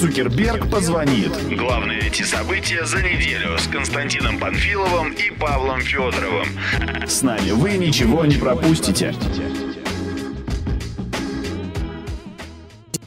Цукерберг позвонит. Главные эти события за неделю с Константином Панфиловым и Павлом Федоровым. С нами вы ничего не пропустите.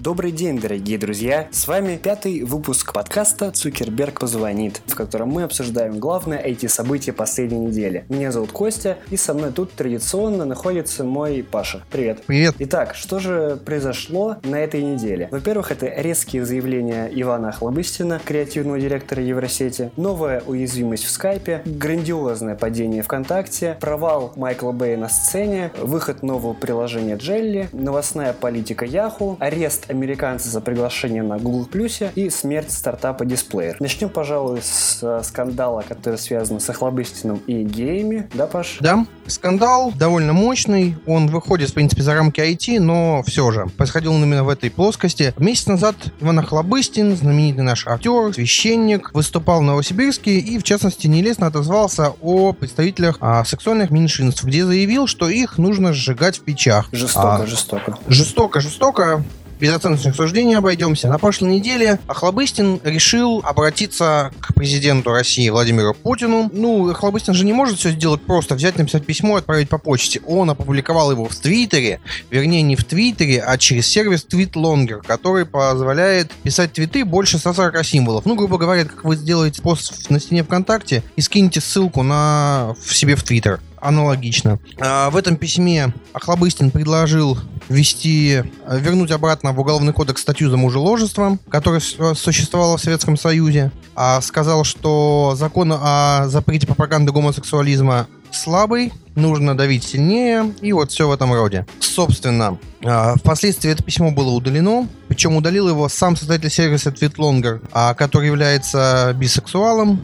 Добрый день, дорогие друзья! С вами пятый выпуск подкаста «Цукерберг позвонит», в котором мы обсуждаем главное эти события последней недели. Меня зовут Костя, и со мной тут традиционно находится мой Паша. Привет! Привет! Итак, что же произошло на этой неделе? Во-первых, это резкие заявления Ивана Охлобыстина, креативного директора Евросети, новая уязвимость в скайпе, грандиозное падение ВКонтакте, провал Майкла Бэя на сцене, выход нового приложения Джелли, новостная политика Яху, арест американцы за приглашение на Google Plus и смерть стартапа Displayer. Начнем, пожалуй, с э, скандала, который связан с Охлобыстиным и геями. Да, Паш? Да, скандал довольно мощный. Он выходит, в принципе, за рамки IT, но все же происходил он именно в этой плоскости. Месяц назад Иван Охлобыстин, знаменитый наш актер, священник, выступал в Новосибирске и, в частности, нелестно отозвался о представителях а, сексуальных меньшинств, где заявил, что их нужно сжигать в печах. Жестоко, а, жестоко. Жестоко, жестоко без оценочных суждений обойдемся. На прошлой неделе Охлобыстин решил обратиться к президенту России Владимиру Путину. Ну, Охлобыстин же не может все сделать просто, взять, написать письмо и отправить по почте. Он опубликовал его в Твиттере, вернее, не в Твиттере, а через сервис TweetLonger, который позволяет писать твиты больше 140 символов. Ну, грубо говоря, как вы сделаете пост на стене ВКонтакте и скинете ссылку на в себе в Твиттер аналогично. А, в этом письме Охлобыстин предложил ввести, вернуть обратно в Уголовный кодекс статью за мужеложество, которая существовала в Советском Союзе. А сказал, что закон о запрете пропаганды гомосексуализма слабый, нужно давить сильнее, и вот все в этом роде. Собственно, а, впоследствии это письмо было удалено, причем удалил его сам создатель сервиса TweetLonger, а, который является бисексуалом,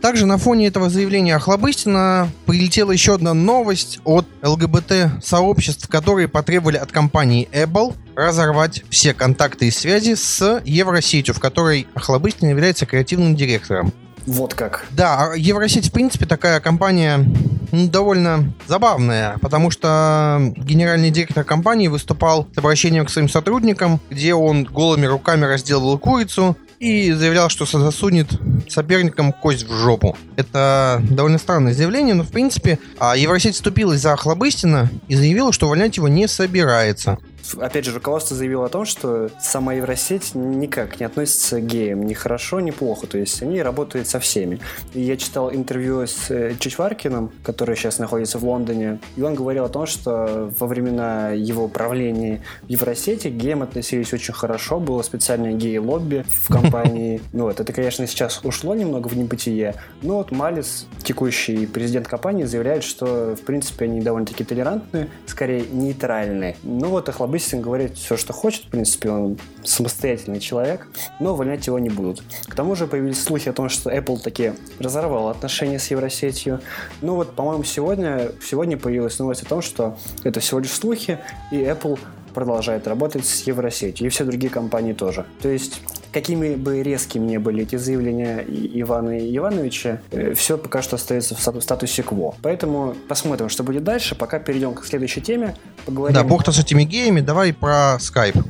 также на фоне этого заявления Охлобыстина прилетела еще одна новость от ЛГБТ-сообществ, которые потребовали от компании Apple разорвать все контакты и связи с Евросетью, в которой Охлобыстин является креативным директором. Вот как. Да, а Евросеть, в принципе, такая компания ну, довольно забавная, потому что генеральный директор компании выступал с обращением к своим сотрудникам, где он голыми руками разделывал курицу, и заявлял, что засунет соперникам кость в жопу. Это довольно странное заявление, но в принципе а Евросеть вступилась за Охлобыстина и заявила, что увольнять его не собирается опять же, руководство заявило о том, что сама Евросеть никак не относится к геям ни хорошо, ни плохо. То есть они работают со всеми. И я читал интервью с э, Чичваркиным, который сейчас находится в Лондоне, и он говорил о том, что во времена его правления в Евросети к геям относились очень хорошо, было специальное гей-лобби в компании. Ну вот, это, конечно, сейчас ушло немного в небытие, но вот Малис, текущий президент компании, заявляет, что, в принципе, они довольно-таки толерантные, скорее нейтральные. Ну вот, охлобыстные Быстрин говорит все, что хочет, в принципе, он самостоятельный человек, но увольнять его не будут. К тому же появились слухи о том, что Apple таки разорвал отношения с Евросетью. Ну вот, по-моему, сегодня, сегодня появилась новость о том, что это всего лишь слухи, и Apple продолжает работать с Евросетью, и все другие компании тоже. То есть какими бы резкими ни были эти заявления Ивана Ивановича, э, все пока что остается в статусе кво. Поэтому посмотрим, что будет дальше. Пока перейдем к следующей теме. Поговорим... Да, бог-то с этими геями. Давай про Skype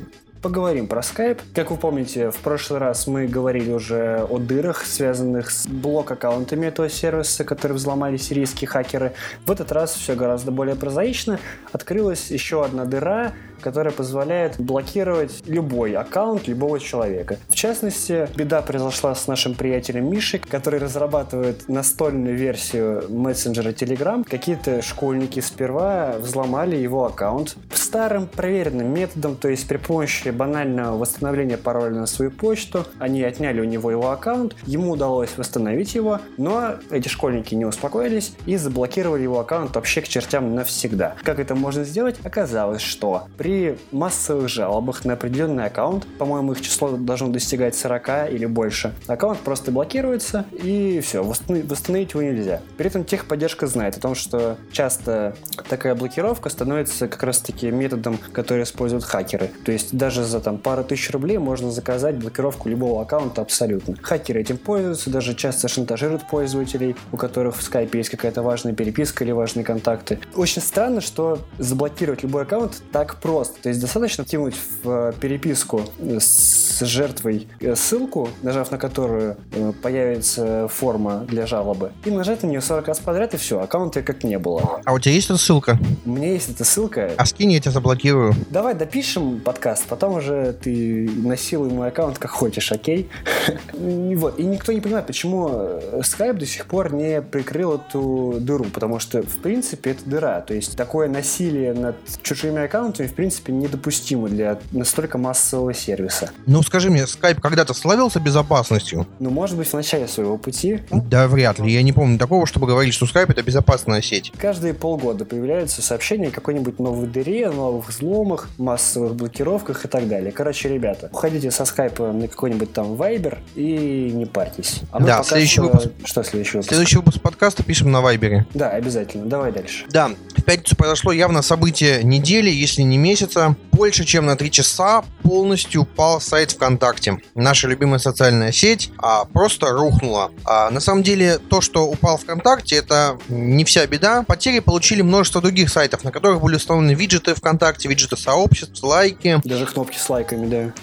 поговорим про Skype. Как вы помните, в прошлый раз мы говорили уже о дырах, связанных с блок-аккаунтами этого сервиса, которые взломали сирийские хакеры. В этот раз все гораздо более прозаично. Открылась еще одна дыра, которая позволяет блокировать любой аккаунт любого человека. В частности, беда произошла с нашим приятелем Мишей, который разрабатывает настольную версию мессенджера Telegram. Какие-то школьники сперва взломали его аккаунт старым проверенным методом, то есть при помощи банального восстановления пароля на свою почту. Они отняли у него его аккаунт, ему удалось восстановить его, но эти школьники не успокоились и заблокировали его аккаунт вообще к чертям навсегда. Как это можно сделать? Оказалось, что при при массовых жалобах на определенный аккаунт, по-моему, их число должно достигать 40 или больше, аккаунт просто блокируется и все, восстановить его нельзя. При этом техподдержка знает о том, что часто такая блокировка становится как раз-таки методом, который используют хакеры. То есть даже за там пару тысяч рублей можно заказать блокировку любого аккаунта абсолютно. Хакеры этим пользуются, даже часто шантажируют пользователей, у которых в скайпе есть какая-то важная переписка или важные контакты. Очень странно, что заблокировать любой аккаунт так просто просто. То есть достаточно кинуть в переписку с жертвой э, ссылку, нажав на которую э, появится форма для жалобы, и нажать на нее 40 раз подряд, и все, аккаунта как не было. А у тебя есть эта ссылка? У меня есть эта ссылка. А скинь, я тебя заблокирую. Давай допишем подкаст, потом уже ты насилуй мой аккаунт как хочешь, окей? Вот. И никто не понимает, почему Skype до сих пор не прикрыл эту дыру, потому что, в принципе, это дыра. То есть такое насилие над чужими аккаунтами, в принципе, недопустимо для настолько массового сервиса. Ну, скажи мне, Skype когда-то славился безопасностью? Ну, может быть, в начале своего пути. Да, вряд ли. Я не помню такого, чтобы говорили, что Skype это безопасная сеть. Каждые полгода появляются сообщения о какой-нибудь новой дыре, новых взломах, массовых блокировках и так далее. Короче, ребята, уходите со скайпа на какой-нибудь там Viber и не парьтесь. А да, следующий что... выпуск... Что следующий выпуск? Следующий выпуск подкаста пишем на Вайбере. Да, обязательно. Давай дальше. Да, в пятницу произошло явно событие недели, если не месяца. Больше чем на три часа полностью упал сайт ВКонтакте. Наша любимая социальная сеть а, просто рухнула. А, на самом деле, то, что упал ВКонтакте, это не вся беда. Потери получили множество других сайтов, на которых были установлены виджеты ВКонтакте, виджеты сообществ, лайки. Даже кнопки с лайками, да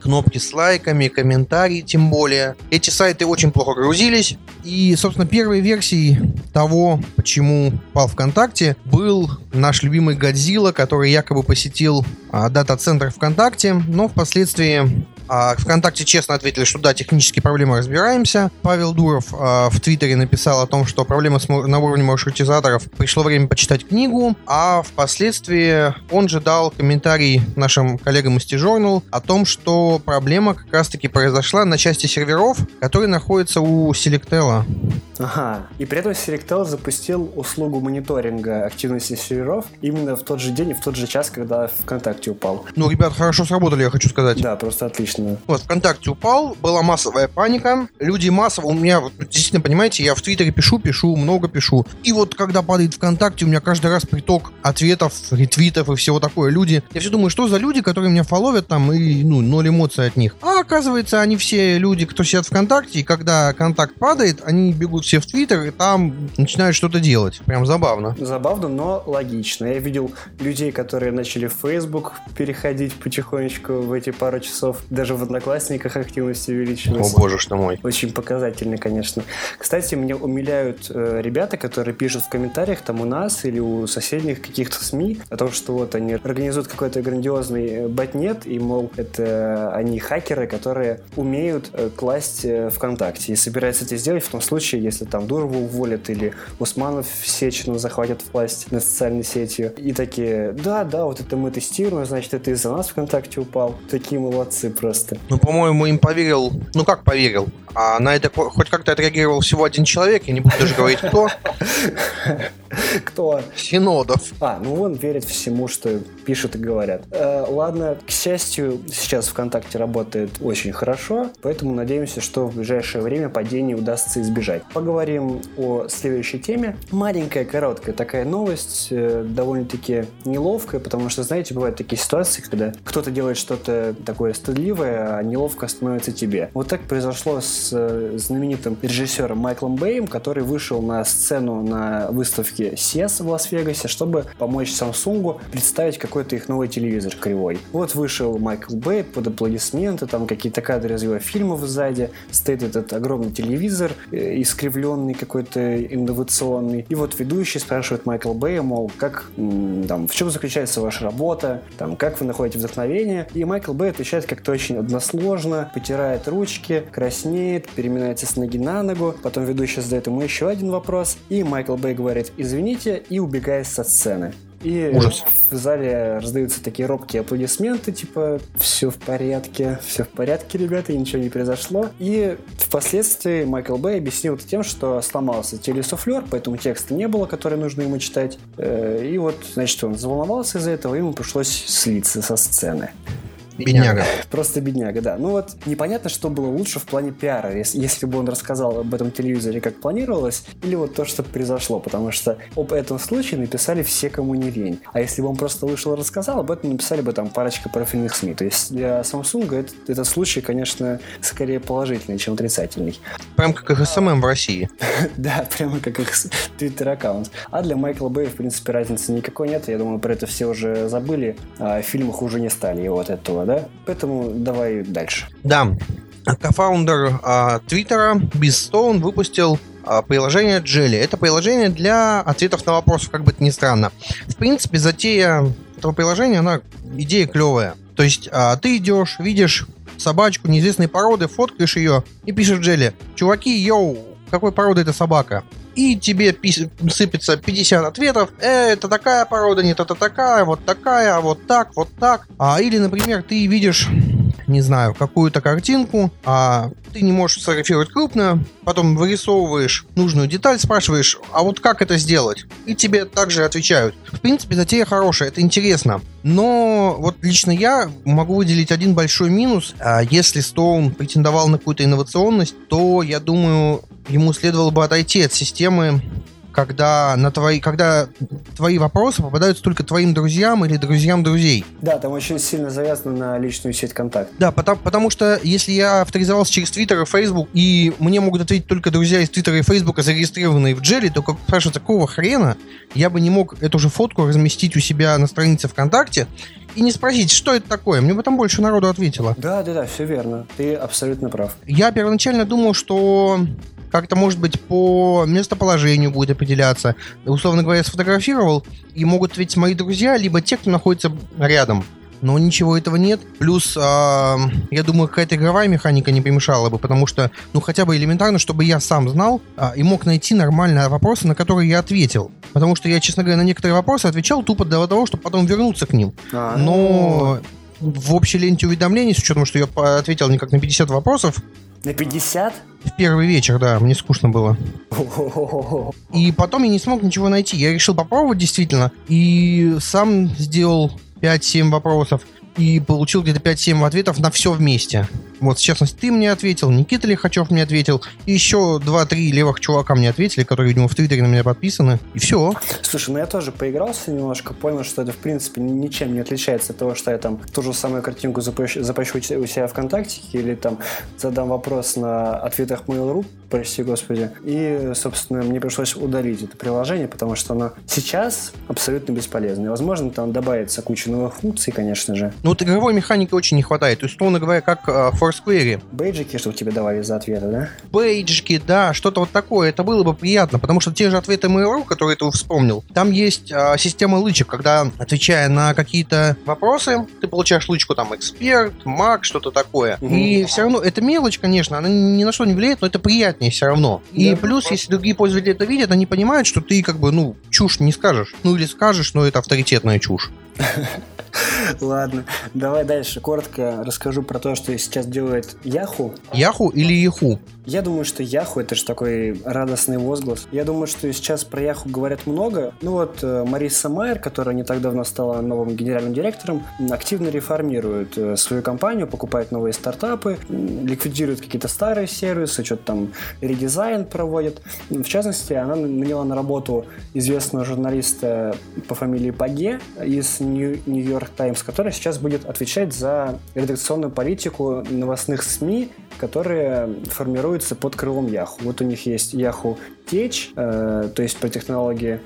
кнопки с лайками, комментарии тем более. Эти сайты очень плохо грузились. И, собственно, первой версией того, почему пал ВКонтакте, был наш любимый Годзилла, который якобы посетил а, дата-центр ВКонтакте, но впоследствии а ВКонтакте честно ответили, что да, технические проблемы разбираемся. Павел Дуров а, в Твиттере написал о том, что проблемы с, на уровне маршрутизаторов пришло время почитать книгу, а впоследствии он же дал комментарий нашим коллегам из T-Journal о том, что проблема как раз-таки произошла на части серверов, которые находятся у Selectel. Ага. И при этом Selectel запустил услугу мониторинга активности серверов именно в тот же день и в тот же час, когда ВКонтакте упал. Ну, ребят, хорошо сработали, я хочу сказать. Да, просто отлично. Вот, ВКонтакте упал, была массовая паника. Люди массово, у меня, действительно, понимаете, я в Твиттере пишу, пишу, много пишу. И вот, когда падает ВКонтакте, у меня каждый раз приток ответов, ретвитов и всего такое. Люди, я все думаю, что за люди, которые меня фоловят там, и, ну, ноль эмоций от них. А оказывается, они все люди, кто сидят ВКонтакте, и когда контакт падает, они бегут все в Твиттер и там начинают что-то делать. Прям забавно. Забавно, но логично. Я видел людей, которые начали в Facebook переходить потихонечку в эти пару часов. Даже в Одноклассниках активность увеличилась. О боже что мой. Очень показательно, конечно. Кстати, меня умиляют э, ребята, которые пишут в комментариях там у нас или у соседних каких-то СМИ о том, что вот они организуют какой-то грандиозный э, ботнет, и, мол, это они хакеры, которые умеют э, класть э, ВКонтакте и собираются это сделать в том случае, если там Дурову уволят или Усманов Сечину захватят власть над социальной сетью. И такие, да, да, вот это мы тестируем, значит, это из-за нас ВКонтакте упал. Такие молодцы просто. Ну, по-моему, им поверил, ну как поверил, а на это хоть как-то отреагировал всего один человек, я не буду даже говорить кто. Кто? Синодов. А, ну он верит всему, что пишут и говорят. Э, ладно, к счастью, сейчас ВКонтакте работает очень хорошо, поэтому надеемся, что в ближайшее время падение удастся избежать. Поговорим о следующей теме. Маленькая, короткая такая новость, э, довольно-таки неловкая, потому что, знаете, бывают такие ситуации, когда кто-то делает что-то такое стыдливое, а неловко становится тебе. Вот так произошло с э, знаменитым режиссером Майклом Бэем, который вышел на сцену на выставке CES в Лас-Вегасе, чтобы помочь Samsung представить какой-то их новый телевизор кривой. Вот вышел Майкл Бэй под аплодисменты, там какие-то кадры из его фильмов сзади, стоит этот огромный телевизор, э, искривленный какой-то инновационный. И вот ведущий спрашивает Майкл Бэя, мол, как, там, в чем заключается ваша работа, там, как вы находите вдохновение. И Майкл Бэй отвечает как-то очень односложно, потирает ручки, краснеет, переминается с ноги на ногу. Потом ведущий задает ему еще один вопрос, и Майкл Бэй говорит «извините» и убегает со сцены. И Ужас. в зале раздаются такие робкие аплодисменты, типа «все в порядке, все в порядке, ребята, и ничего не произошло». И впоследствии Майкл Бэй объяснил это тем, что сломался телесуфлер, поэтому текста не было, который нужно ему читать. Э, и вот, значит, он заволновался из-за этого, и ему пришлось слиться со сцены. Бедняга. Просто бедняга, да. Ну вот непонятно, что было лучше в плане пиара, если, если бы он рассказал об этом телевизоре, как планировалось, или вот то, что произошло, потому что об этом случае написали все, кому не лень. А если бы он просто вышел и рассказал, об этом написали бы там парочка профильных СМИ. То есть для Samsung этот, этот случай, конечно, скорее положительный, чем отрицательный. Прям как их SMM в России. Да, прямо как их твиттер-аккаунт. А для Майкла Бэя, в принципе, разницы никакой нет. Я думаю, про это все уже забыли. А в фильмах уже не стали его от этого, да? Поэтому давай дальше. Да. Cofounder а, Твиттера Биз Стоун выпустил а, приложение Jelly. Это приложение для ответов на вопросы, как бы это ни странно. В принципе, затея этого приложения, она идея клевая. То есть а, ты идешь, видишь собачку неизвестной породы, фоткаешь ее и пишешь Джелли. Чуваки, йоу, какой породы эта собака? И тебе сыпется 50 ответов. Э, это такая порода, нет, это такая, вот такая, вот так, вот так. А, или, например, ты видишь не знаю, какую-то картинку, а ты не можешь сфотографировать крупно, потом вырисовываешь нужную деталь, спрашиваешь, а вот как это сделать? И тебе также отвечают. В принципе, затея хорошая, это интересно. Но вот лично я могу выделить один большой минус. А Если Stone претендовал на какую-то инновационность, то, я думаю, ему следовало бы отойти от системы когда, на твои, когда твои вопросы попадаются только твоим друзьям или друзьям друзей. Да, там очень сильно завязано на личную сеть контакт. Да, потому, потому что если я авторизовался через Твиттер и Фейсбук, и мне могут ответить только друзья из Твиттера и Фейсбука, зарегистрированные в Джелли, то, как спрашивается, какого хрена я бы не мог эту же фотку разместить у себя на странице ВКонтакте и не спросить, что это такое. Мне бы там больше народу ответило. Да, да, да, все верно. Ты абсолютно прав. Я первоначально думал, что как-то, может быть, по местоположению будет определяться. Условно говоря, сфотографировал, и могут ответить мои друзья, либо те, кто находится рядом. Но ничего этого нет. Плюс, э, я думаю, какая-то игровая механика не помешала бы, потому что, ну, хотя бы элементарно, чтобы я сам знал э, и мог найти нормальные вопросы, на которые я ответил. Потому что я, честно говоря, на некоторые вопросы отвечал тупо для того, чтобы потом вернуться к ним. А, Но в общей ленте уведомлений, с учетом, что я ответил не как на 50 вопросов, На 50? в первый вечер, да, мне скучно было. И потом я не смог ничего найти. Я решил попробовать действительно. И сам сделал 5-7 вопросов. И получил где-то 5-7 ответов на все вместе. Вот, в частности, ты мне ответил, Никита Лихачев мне ответил. И еще 2-3 левых чувака мне ответили, которые, видимо, в Твиттере на меня подписаны. И все. Слушай, ну я тоже поигрался немножко, понял, что это в принципе ничем не отличается от того, что я там ту же самую картинку запущу, запущу у себя ВКонтакте или там задам вопрос на ответах Mail.ru, прости господи. И, собственно, мне пришлось удалить это приложение, потому что оно сейчас абсолютно бесполезно. И, возможно, там добавится куча новых функций, конечно же. Ну вот игровой механики очень не хватает. То есть, условно говоря, как э, в Foursquare. Бейджики, что тебе давали за ответы, да? бейджики, да, что-то вот такое, это было бы приятно, потому что те же ответы Mail.ru, которые ты вспомнил, там есть а, система лычек, когда, отвечая на какие-то вопросы, ты получаешь лычку там эксперт, маг, что-то такое. Мгм. И все равно, это мелочь, конечно, она ни на что не влияет, но это приятнее все равно. И Да. плюс, если другие пользователи это видят, они понимают, что ты как бы, ну, чушь не скажешь. Ну, или скажешь, но это авторитетная чушь. Ладно, давай дальше. Коротко расскажу про то, что сейчас делает Яху. Яху или Яху? Я думаю, что Яху это же такой радостный возглас. Я думаю, что сейчас про Яху говорят много. Ну вот э, Мариса Майер, которая не так давно стала новым генеральным директором, активно реформирует э, свою компанию, покупает новые стартапы, ликвидирует какие-то старые сервисы, что-то там редизайн проводит. В частности, она наняла на работу известного журналиста по фамилии Паге из Нью- Нью-Йорк Таймс, который сейчас будет отвечать за редакционную политику новостных СМИ, которые формируются под крылом Яху. Вот у них есть Яху Течь, э, то есть по технологии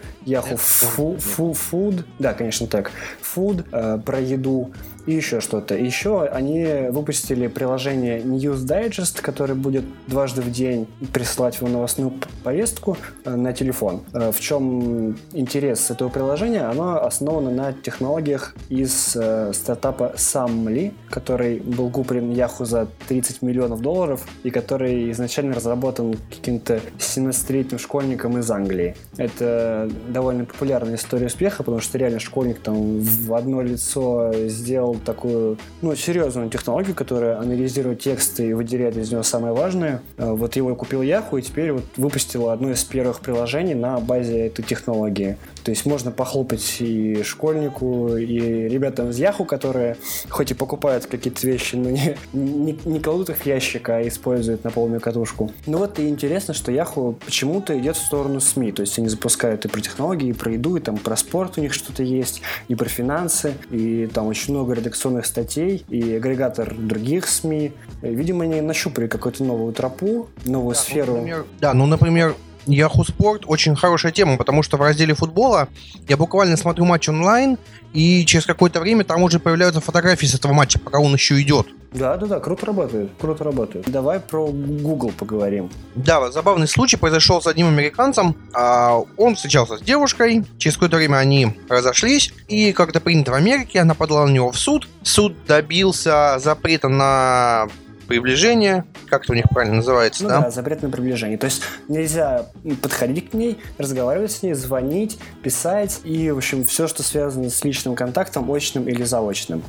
фу, Food, да, конечно так, Food, э, про еду и еще что-то. Еще они выпустили приложение News Digest, который будет дважды в день присылать вам новостную повестку э, на телефон. Э, В чем интерес этого приложения? Оно основано на технологиях из э, стартапа Samly, который был куплен Yahoo за 30 миллионов долларов и который изначально разработан каким-то 17-летним школьником из Англии. Это довольно популярная история успеха, потому что реально школьник там в одно лицо сделал придумал такую, ну, серьезную технологию, которая анализирует тексты и выделяет из него самое важное. Э, вот его купил Yahoo, и теперь вот выпустила одно из первых приложений на базе этой технологии. То есть можно похлопать и школьнику, и ребятам из Яху, которые хоть и покупают какие-то вещи, но не, не, не кладут их в ящик, а используют на полную катушку. Ну вот и интересно, что Яху почему-то идет в сторону СМИ. То есть они запускают и про технологии, и про еду, и там про спорт у них что-то есть, и про финансы, и там очень много редакционных статей, и агрегатор других СМИ. Видимо, они нащупали какую-то новую тропу, новую да, сферу. Ну, например, да, ну, например, Yahoo Sport очень хорошая тема, потому что в разделе футбола я буквально смотрю матч онлайн, и через какое-то время там уже появляются фотографии с этого матча, пока он еще идет. Да, да, да, круто работает, круто работает. Давай про Google поговорим. Да, забавный случай произошел с одним американцем. А он встречался с девушкой, через какое-то время они разошлись, и, как это принято в Америке, она подала на него в суд. Суд добился запрета на приближение, как это у них правильно называется, ну, да? да, запрет на приближение. То есть нельзя подходить к ней, разговаривать с ней, звонить, писать и, в общем, все, что связано с личным контактом, очным или заочным.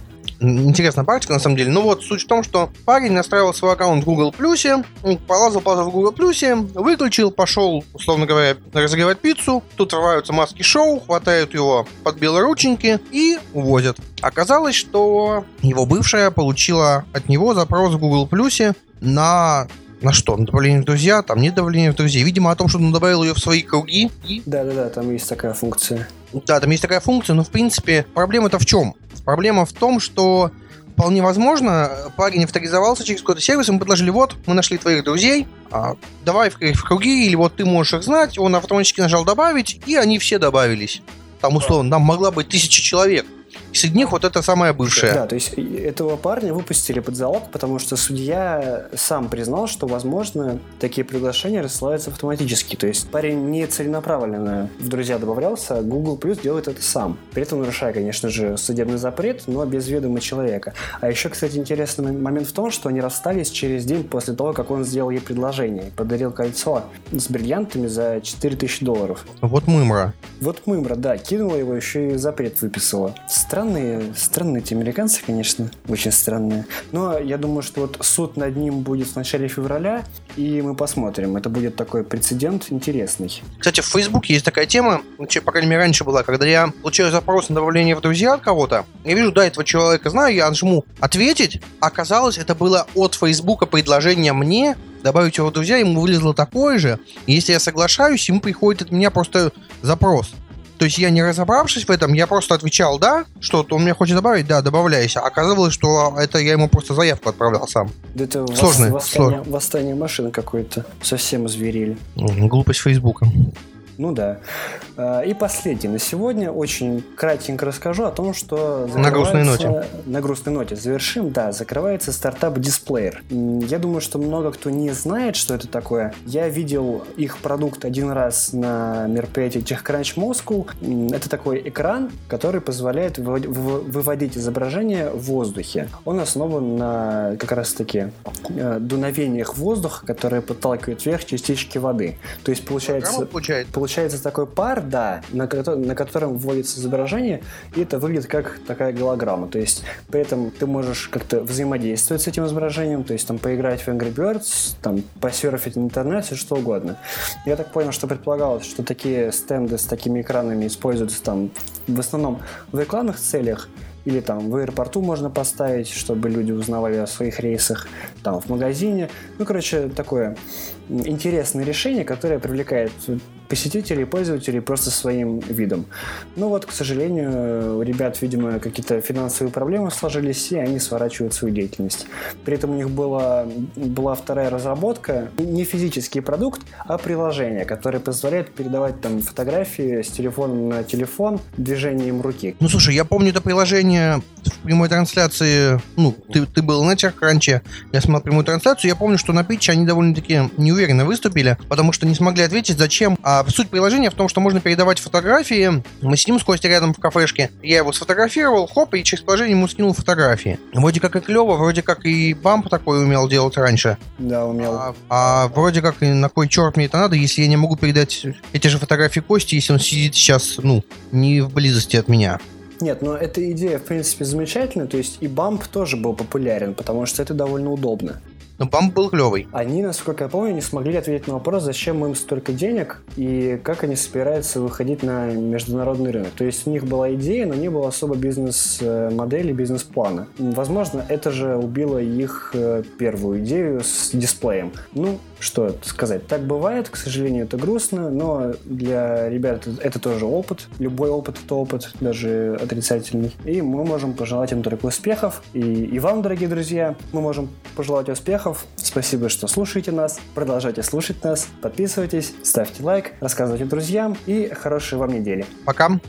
Интересная практика, на самом деле. Ну вот, суть в том, что парень настраивал свой аккаунт в Google+, полазал, полазал в Google+, выключил, пошел, условно говоря, разогревать пиццу, тут рваются маски шоу, хватают его под белые рученьки и увозят. Оказалось, что его бывшая получила от него запрос в Google+, на на что? На добавление в друзья? Там нет добавления в друзья. Видимо, о том, что он добавил ее в свои круги. Да-да-да, там есть такая функция. Да, там есть такая функция, но в принципе проблема-то в чем? Проблема в том, что вполне возможно, парень авторизовался через какой-то сервис, ему предложили, вот, мы нашли твоих друзей, а, давай в, в круги, или вот ты можешь их знать, он автоматически нажал добавить, и они все добавились. Там, условно, там могла быть тысяча человек. Среди них вот это самая бывшая. Да, то есть этого парня выпустили под залог, потому что судья сам признал, что, возможно, такие приглашения рассылаются автоматически. То есть парень не целенаправленно в друзья добавлялся, Google Plus делает это сам. При этом нарушая, конечно же, судебный запрет, но без ведома человека. А еще, кстати, интересный момент в том, что они расстались через день после того, как он сделал ей предложение. Подарил кольцо с бриллиантами за 4000 долларов. Вот мымра. Вот мымра, да. Кинула его, еще и запрет выписала. Странные, странные эти американцы, конечно, очень странные. Но я думаю, что вот суд над ним будет в начале февраля, и мы посмотрим. Это будет такой прецедент интересный. Кстати, в Фейсбуке есть такая тема, по крайней мере, раньше была, когда я получаю запрос на добавление в друзья от кого-то, я вижу, да, этого человека знаю, я нажму «Ответить», оказалось, это было от Фейсбука предложение мне добавить его в друзья, ему вылезло такое же, если я соглашаюсь, ему приходит от меня просто запрос. То есть я не разобравшись в этом, я просто отвечал «да», что-то он мне хочет добавить, да, добавляйся. Оказалось, что это я ему просто заявку отправлял сам. Да это Сложно, восстание, сложно. восстание машин какое-то. Совсем зверили. Глупость Фейсбука. Ну да. А, и последний на сегодня. Очень кратенько расскажу о том, что... На грустной ноте. На грустной ноте. Завершим, да. Закрывается стартап Displayer. Я думаю, что много кто не знает, что это такое. Я видел их продукт один раз на мероприятии TechCrunch Moscow. Это такой экран, который позволяет выводить изображение в воздухе. Он основан на как раз-таки э, дуновениях воздуха, которые подталкивают вверх частички воды. То есть получается... получается получается такой пар, да, на, на котором вводится изображение, и это выглядит как такая голограмма. То есть при этом ты можешь как-то взаимодействовать с этим изображением, то есть там поиграть в Angry Birds, там посерфить интернет, все что угодно. Я так понял, что предполагалось, что такие стенды с такими экранами используются там в основном в рекламных целях, или там в аэропорту можно поставить, чтобы люди узнавали о своих рейсах, там в магазине. Ну, короче, такое интересное решение, которое привлекает посетителей, пользователей просто своим видом. Ну вот, к сожалению, у ребят, видимо, какие-то финансовые проблемы сложились, и они сворачивают свою деятельность. При этом у них была, была вторая разработка, не физический продукт, а приложение, которое позволяет передавать там фотографии с телефона на телефон движением руки. Ну, слушай, я помню это приложение в прямой трансляции, ну, ты, ты был на TechCrunch, я смотрел прямую трансляцию, я помню, что на питче они довольно-таки неуверенно выступили, потому что не смогли ответить, зачем. А суть приложения в том, что можно передавать фотографии. Мы сидим с Костей рядом в кафешке, я его сфотографировал, хоп, и через приложение ему скинул фотографии. Вроде как и клево, вроде как и бамп такой умел делать раньше. Да, умел. А, а вроде как и на кой черт мне это надо, если я не могу передать эти же фотографии Кости, если он сидит сейчас, ну, не в близости от меня. Нет, но эта идея, в принципе, замечательная. То есть и бамп тоже был популярен, потому что это довольно удобно. Но бамп был клевый. Они, насколько я помню, не смогли ответить на вопрос, зачем им столько денег и как они собираются выходить на международный рынок. То есть у них была идея, но не было особо бизнес-модели, бизнес-плана. Возможно, это же убило их э, первую идею с дисплеем. Ну, что сказать, так бывает, к сожалению, это грустно, но для ребят это, тоже опыт. Любой опыт это опыт, даже отрицательный. И мы можем пожелать им только успехов. И, и вам, дорогие друзья, мы можем пожелать успехов. Спасибо, что слушаете нас. Продолжайте слушать нас. Подписывайтесь, ставьте лайк, рассказывайте друзьям и хорошей вам недели. Пока.